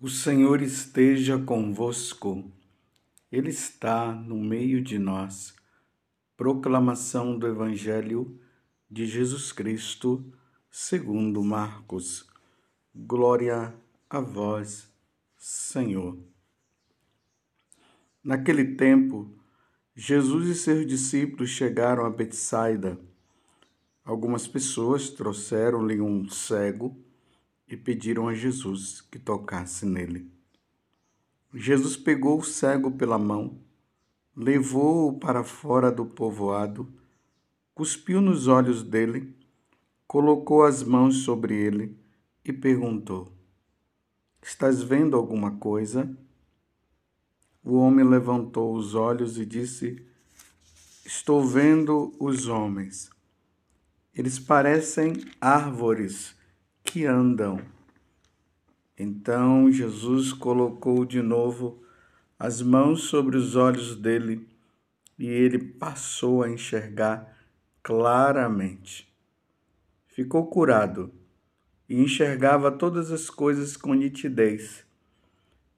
O Senhor esteja convosco, Ele está no meio de nós. Proclamação do Evangelho de Jesus Cristo, segundo Marcos. Glória a vós, Senhor. Naquele tempo, Jesus e seus discípulos chegaram a Betsaida. Algumas pessoas trouxeram-lhe um cego e pediram a Jesus que tocasse nele. Jesus pegou o cego pela mão, levou-o para fora do povoado, cuspiu nos olhos dele, colocou as mãos sobre ele e perguntou: Estás vendo alguma coisa? O homem levantou os olhos e disse: Estou vendo os homens. Eles parecem árvores que andam. Então Jesus colocou de novo as mãos sobre os olhos dele e ele passou a enxergar claramente. Ficou curado e enxergava todas as coisas com nitidez.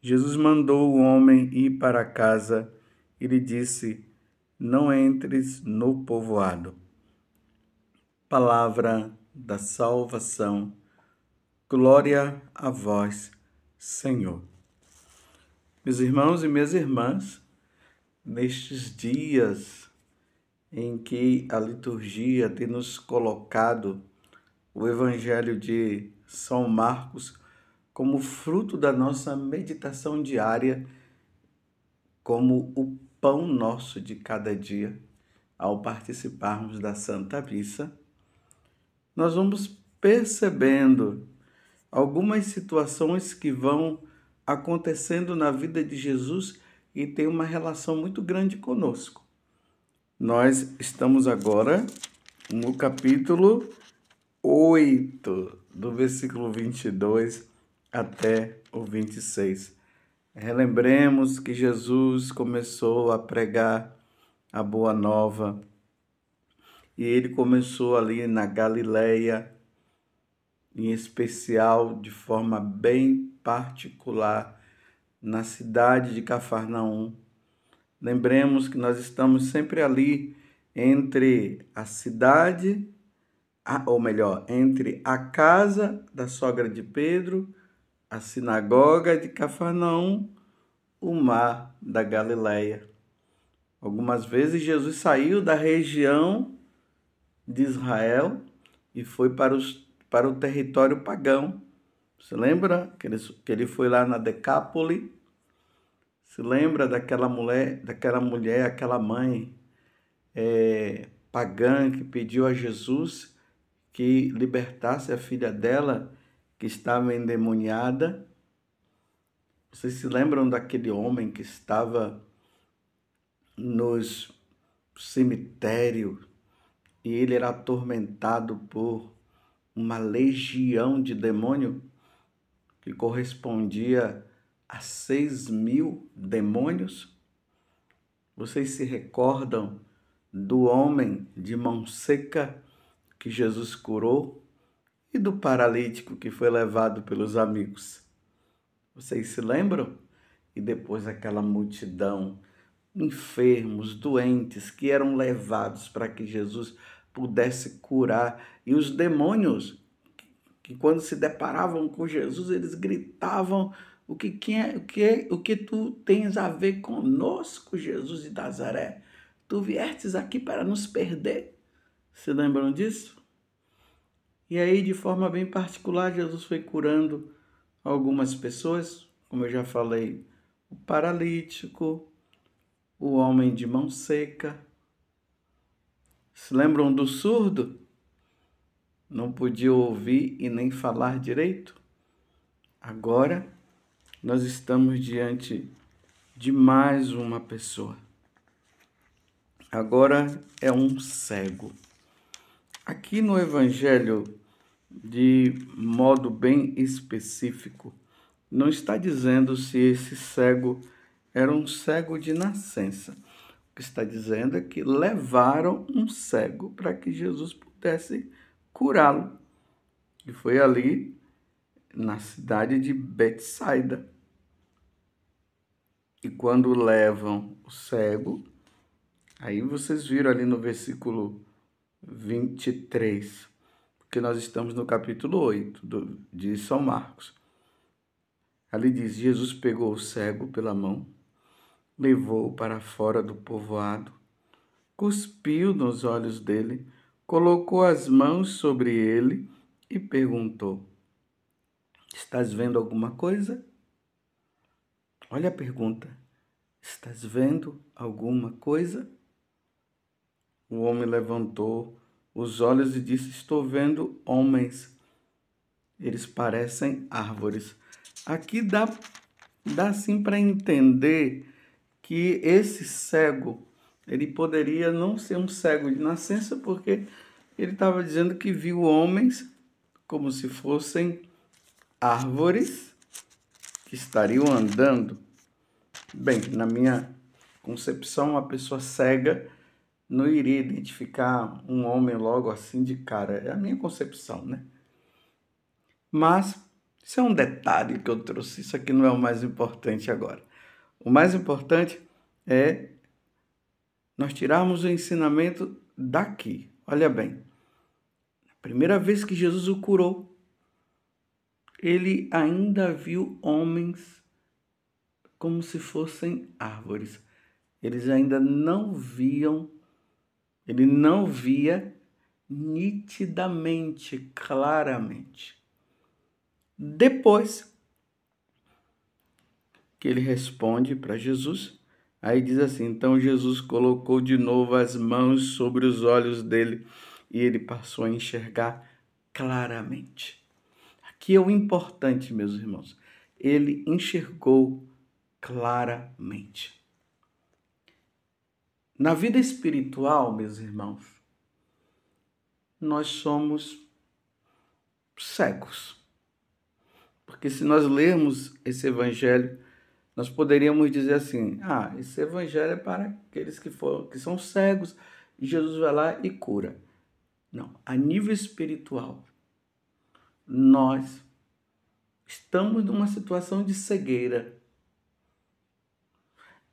Jesus mandou o homem ir para casa e lhe disse: Não entres no povoado. Palavra da salvação. Glória a vós, Senhor. Meus irmãos e minhas irmãs, nestes dias em que a liturgia tem nos colocado o Evangelho de São Marcos como fruto da nossa meditação diária, como o pão nosso de cada dia, ao participarmos da Santa Missa, nós vamos percebendo algumas situações que vão acontecendo na vida de Jesus e tem uma relação muito grande conosco. Nós estamos agora no capítulo 8, do versículo 22 até o 26. Relembremos que Jesus começou a pregar a boa nova e ele começou ali na Galileia, em especial de forma bem particular na cidade de Cafarnaum. Lembremos que nós estamos sempre ali entre a cidade, ou melhor, entre a casa da sogra de Pedro, a sinagoga de Cafarnaum, o mar da Galileia. Algumas vezes Jesus saiu da região de Israel e foi para os para o território pagão. Se lembra que ele, que ele foi lá na Decápole? Se lembra daquela mulher, daquela mulher, aquela mãe é, pagã que pediu a Jesus que libertasse a filha dela que estava endemoniada? Vocês se lembram daquele homem que estava nos cemitérios e ele era atormentado por uma legião de demônio que correspondia a seis mil demônios. Vocês se recordam do homem de mão seca que Jesus curou e do paralítico que foi levado pelos amigos? Vocês se lembram? E depois aquela multidão, enfermos, doentes, que eram levados para que Jesus pudesse curar. E os demônios, que quando se deparavam com Jesus, eles gritavam: O que, quem é, o, que o que tu tens a ver conosco, Jesus de Nazaré? Tu viestes aqui para nos perder. Se lembram disso? E aí, de forma bem particular, Jesus foi curando algumas pessoas, como eu já falei, o paralítico, o homem de mão seca, se lembram do surdo? Não podia ouvir e nem falar direito? Agora nós estamos diante de mais uma pessoa. Agora é um cego. Aqui no Evangelho, de modo bem específico, não está dizendo se esse cego era um cego de nascença que está dizendo é que levaram um cego para que Jesus pudesse curá-lo. E foi ali, na cidade de Betsaida. E quando levam o cego, aí vocês viram ali no versículo 23, porque nós estamos no capítulo 8 do, de São Marcos. Ali diz: Jesus pegou o cego pela mão, levou-o para fora do povoado, cuspiu nos olhos dele, colocou as mãos sobre ele e perguntou: Estás vendo alguma coisa? Olha a pergunta: Estás vendo alguma coisa? O homem levantou os olhos e disse: Estou vendo homens. Eles parecem árvores. Aqui dá, dá sim para entender que esse cego, ele poderia não ser um cego de nascença, porque ele estava dizendo que viu homens como se fossem árvores que estariam andando. Bem, na minha concepção, uma pessoa cega não iria identificar um homem logo assim de cara. É a minha concepção, né? Mas isso é um detalhe que eu trouxe. Isso aqui não é o mais importante agora. O mais importante é nós tirarmos o ensinamento daqui. Olha bem. A primeira vez que Jesus o curou, ele ainda viu homens como se fossem árvores. Eles ainda não viam ele não via nitidamente, claramente. Depois que ele responde para Jesus, aí diz assim: Então Jesus colocou de novo as mãos sobre os olhos dele e ele passou a enxergar claramente. Aqui é o importante, meus irmãos. Ele enxergou claramente. Na vida espiritual, meus irmãos, nós somos cegos. Porque se nós lermos esse evangelho, nós poderíamos dizer assim: ah, esse evangelho é para aqueles que, foram, que são cegos, e Jesus vai lá e cura. Não, a nível espiritual, nós estamos numa situação de cegueira.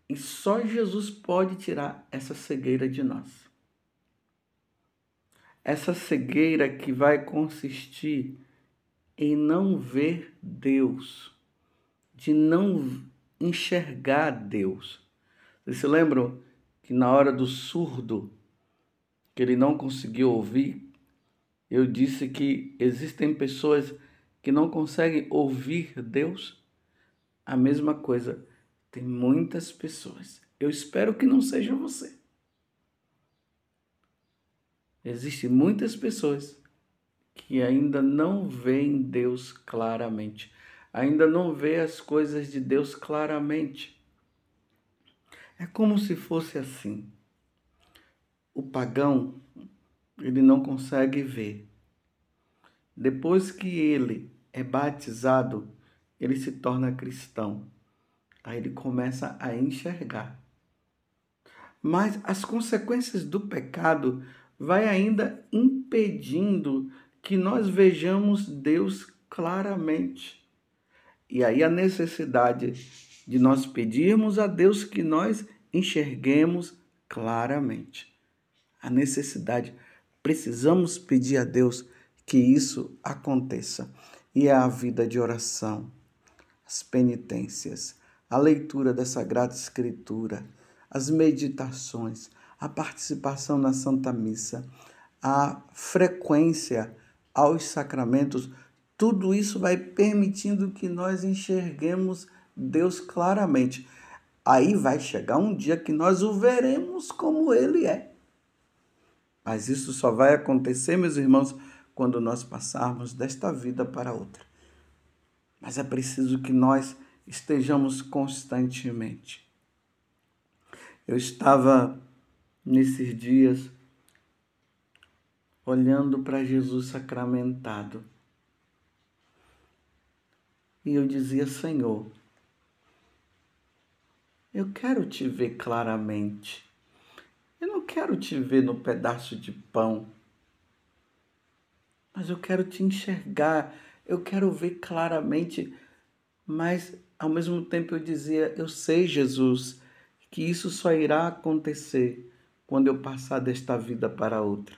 E só Jesus pode tirar essa cegueira de nós. Essa cegueira que vai consistir em não ver Deus, de não enxergar Deus. Vocês se lembram que na hora do surdo, que ele não conseguiu ouvir, eu disse que existem pessoas que não conseguem ouvir Deus? A mesma coisa tem muitas pessoas. Eu espero que não seja você. Existem muitas pessoas que ainda não veem Deus claramente, ainda não vê as coisas de Deus claramente. É como se fosse assim. O pagão, ele não consegue ver. Depois que ele é batizado, ele se torna cristão. Aí ele começa a enxergar. Mas as consequências do pecado vai ainda impedindo que nós vejamos Deus claramente. E aí a necessidade de nós pedirmos a Deus que nós enxerguemos claramente. A necessidade, precisamos pedir a Deus que isso aconteça. E é a vida de oração, as penitências, a leitura da Sagrada Escritura, as meditações, a participação na Santa Missa, a frequência aos sacramentos, tudo isso vai permitindo que nós enxerguemos Deus claramente. Aí vai chegar um dia que nós o veremos como ele é. Mas isso só vai acontecer, meus irmãos, quando nós passarmos desta vida para outra. Mas é preciso que nós estejamos constantemente. Eu estava nesses dias olhando para Jesus sacramentado. E eu dizia, Senhor, eu quero te ver claramente. Eu não quero te ver no pedaço de pão, mas eu quero te enxergar. eu quero ver claramente, mas ao mesmo tempo eu dizia: Eu sei, Jesus, que isso só irá acontecer quando eu passar desta vida para outra.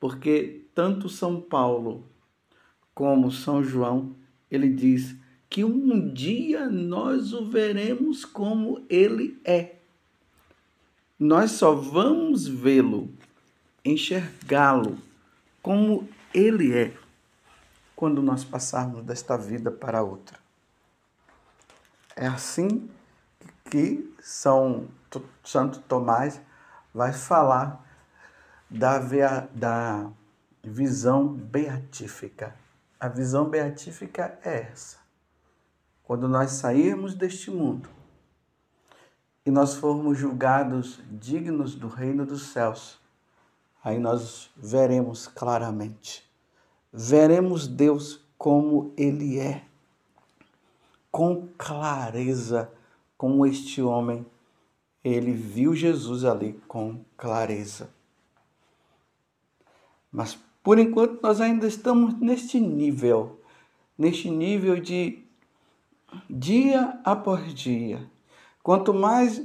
Porque tanto São Paulo como São João, ele diz que um dia nós o veremos como ele é. Nós só vamos vê-lo, enxergá-lo como ele é, quando nós passarmos desta vida para outra. É assim que São Santo Tomás vai falar da, da visão beatífica. A visão beatífica é essa. Quando nós sairmos deste mundo e nós formos julgados dignos do reino dos céus, aí nós veremos claramente. Veremos Deus como Ele é, com clareza, como este homem. Ele viu Jesus ali com clareza. Mas por enquanto nós ainda estamos neste nível, neste nível de dia após dia. Quanto mais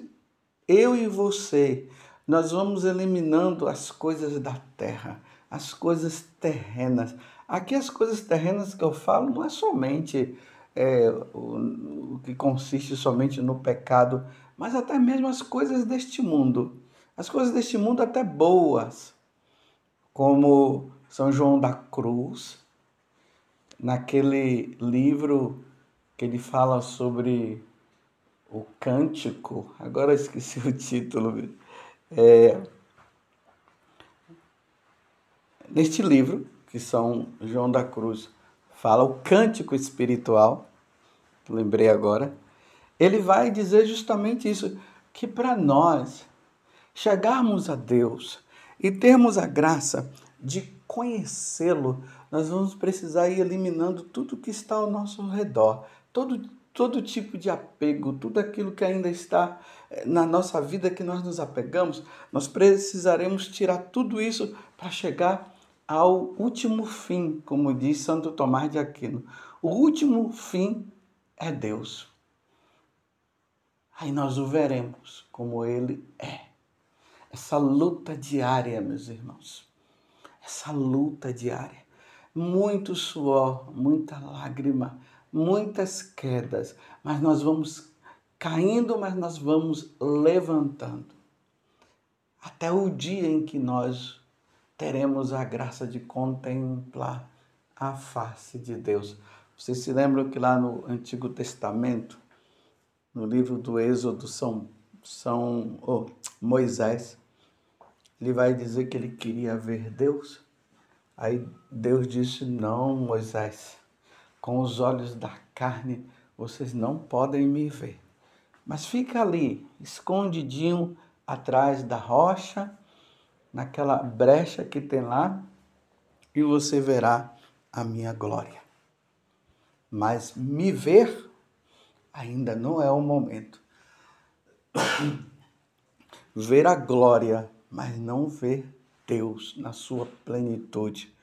eu e você nós vamos eliminando as coisas da terra, as coisas terrenas. Aqui as coisas terrenas que eu falo não é somente é, o, o que consiste somente no pecado, mas até mesmo as coisas deste mundo. As coisas deste mundo até boas, como São João da Cruz, naquele livro que ele fala sobre o cântico, agora esqueci o título, é, neste livro, que São João da Cruz fala, o cântico espiritual, lembrei agora, ele vai dizer justamente isso, que para nós chegarmos a Deus e termos a graça de conhecê-lo, nós vamos precisar ir eliminando tudo que está ao nosso redor, todo, todo tipo de apego, tudo aquilo que ainda está eh, na nossa vida que nós nos apegamos, nós precisaremos tirar tudo isso para chegar ao último fim, como diz Santo Tomás de Aquino. O último fim é Deus. Aí nós o veremos como ele é. Essa luta diária, meus irmãos. Essa luta diária. Muito suor, muita lágrima, muitas quedas, mas nós vamos caindo, mas nós vamos levantando. Até o dia em que nós teremos a graça de contemplar a face de Deus. Vocês se lembram que lá no Antigo Testamento, no livro do Êxodo, São, São oh, Moisés, ele vai dizer que ele queria ver Deus. Aí Deus disse: Não, Moisés, com os olhos da carne vocês não podem me ver. Mas fica ali, escondidinho atrás da rocha, naquela brecha que tem lá, e você verá a minha glória. Mas me ver ainda não é o momento. ver a glória, mas não ver Deus na sua plenitude.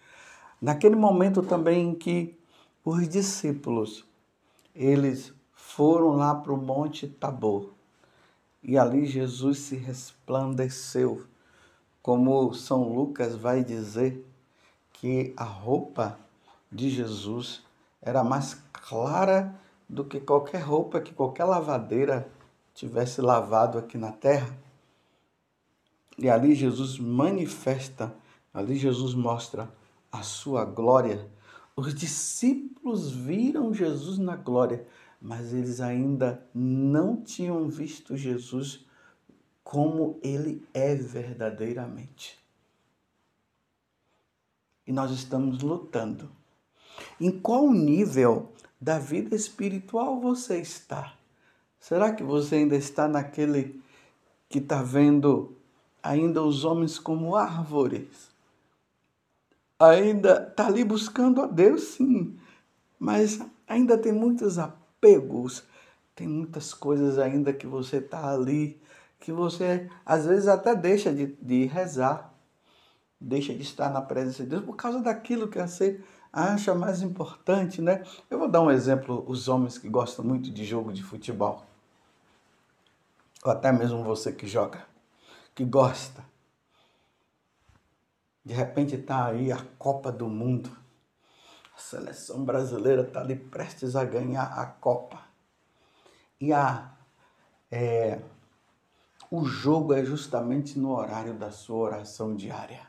Naquele momento também em que os discípulos, eles foram lá para o Monte Tabor, e ali Jesus se resplandeceu como São Lucas vai dizer que a roupa de Jesus era mais clara do que qualquer roupa que qualquer lavadeira tivesse lavado aqui na terra. E ali Jesus manifesta, ali Jesus mostra a sua glória. Os discípulos viram Jesus na glória, mas eles ainda não tinham visto Jesus como ele é verdadeiramente. E nós estamos lutando. Em qual nível da vida espiritual você está? Será que você ainda está naquele que está vendo ainda os homens como árvores? Ainda está ali buscando a Deus, sim, mas ainda tem muitos apegos, tem muitas coisas ainda que você está ali que você às vezes até deixa de, de rezar, deixa de estar na presença de Deus por causa daquilo que você acha mais importante, né? Eu vou dar um exemplo, os homens que gostam muito de jogo de futebol. Ou até mesmo você que joga, que gosta. De repente está aí a Copa do Mundo. A seleção brasileira está ali prestes a ganhar a Copa. E a, é, o jogo é justamente no horário da sua oração diária.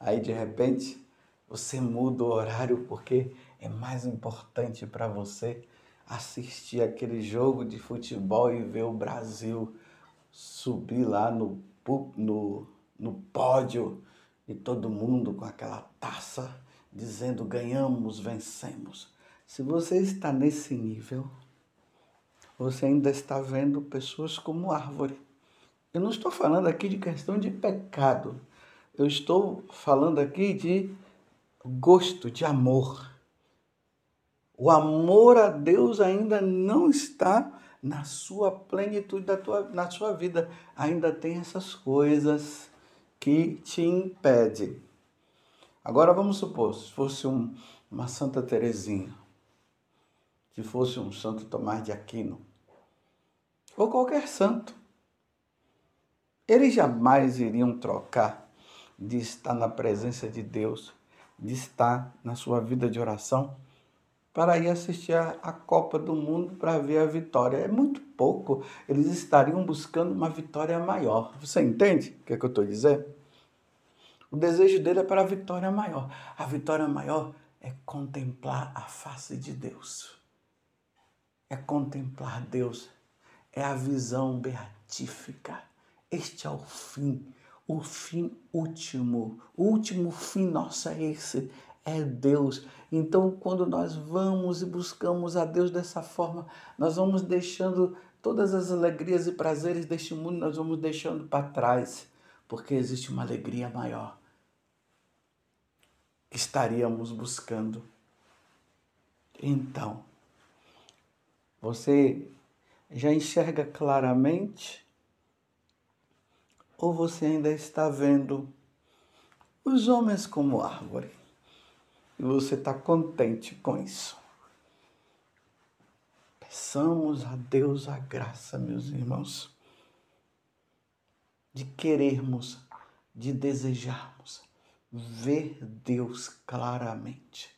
Aí de repente você muda o horário porque é mais importante para você assistir aquele jogo de futebol e ver o Brasil subir lá no, no, no pódio e todo mundo com aquela taça dizendo ganhamos, vencemos. Se você está nesse nível, você ainda está vendo pessoas como árvore. Eu não estou falando aqui de questão de pecado. Eu estou falando aqui de gosto de amor. O amor a Deus ainda não está na sua plenitude da tua, na sua vida. Ainda tem essas coisas que te impedem. Agora vamos supor, se fosse um, uma Santa Teresinha, se fosse um Santo Tomás de Aquino, ou qualquer santo, eles jamais iriam trocar de estar na presença de Deus de estar na sua vida de oração para ir assistir a, Copa do Mundo para ver a vitória. É muito pouco. Eles estariam buscando uma vitória maior. Você entende o que, é que eu estou dizendo? O desejo dele é para a vitória maior. A vitória maior é contemplar a face de Deus. É contemplar Deus. É a visão beatífica. Este é o fim o fim último. O último fim nosso é esse, é Deus. Então, quando nós vamos e buscamos a Deus dessa forma, nós vamos deixando todas as alegrias e prazeres deste mundo, nós vamos deixando para trás, porque existe uma alegria maior que estaríamos buscando. Então, você já enxerga claramente ou você ainda está vendo os homens como árvore e você está contente com isso? Peçamos a Deus a graça, meus irmãos, de querermos, de desejarmos ver Deus claramente.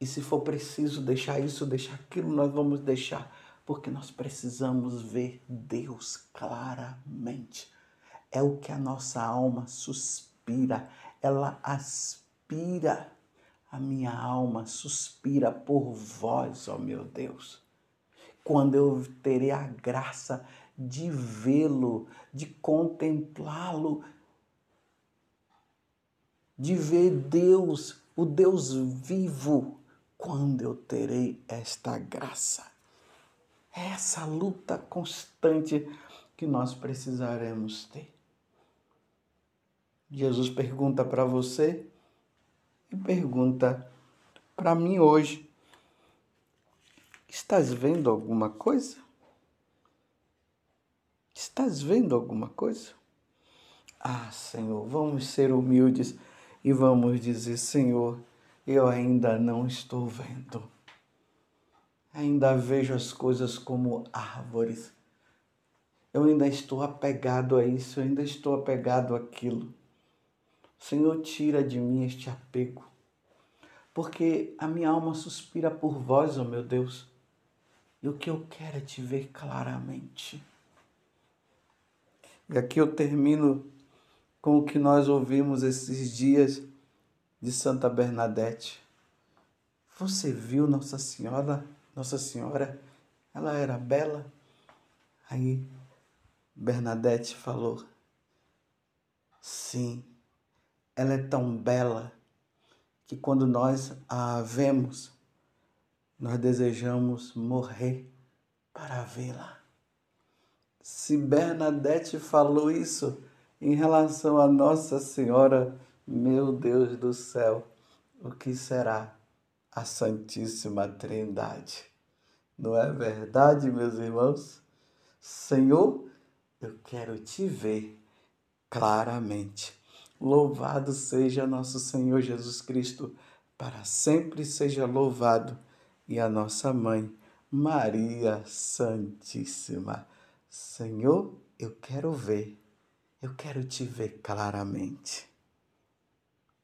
E se for preciso deixar isso, deixar aquilo, nós vamos deixar, porque nós precisamos ver Deus claramente é o que a nossa alma suspira, ela aspira. A minha alma suspira por vós, ó meu Deus. Quando eu terei a graça de vê-lo, de contemplá-lo, de ver Deus, o Deus vivo, quando eu terei esta graça. É essa luta constante que nós precisaremos ter. Jesus pergunta para você e pergunta para mim hoje: Estás vendo alguma coisa? Estás vendo alguma coisa? Ah, Senhor, vamos ser humildes e vamos dizer: Senhor, eu ainda não estou vendo. Ainda vejo as coisas como árvores. Eu ainda estou apegado a isso, eu ainda estou apegado àquilo. Senhor, tira de mim este apego, porque a minha alma suspira por vós, ó meu Deus, e o que eu quero é te ver claramente. E aqui eu termino com o que nós ouvimos esses dias de Santa Bernadette. Você viu Nossa Senhora? Nossa Senhora, ela era bela. Aí Bernadette falou: Sim, ela é tão bela que quando nós a vemos, nós desejamos morrer para vê-la. Se Bernadette falou isso em relação a Nossa Senhora, meu Deus do céu, o que será a Santíssima Trindade? Não é verdade, meus irmãos? Senhor, eu quero te ver claramente Louvado seja nosso Senhor Jesus Cristo, para sempre seja louvado. E a nossa mãe, Maria Santíssima. Senhor, eu quero ver, eu quero te ver claramente.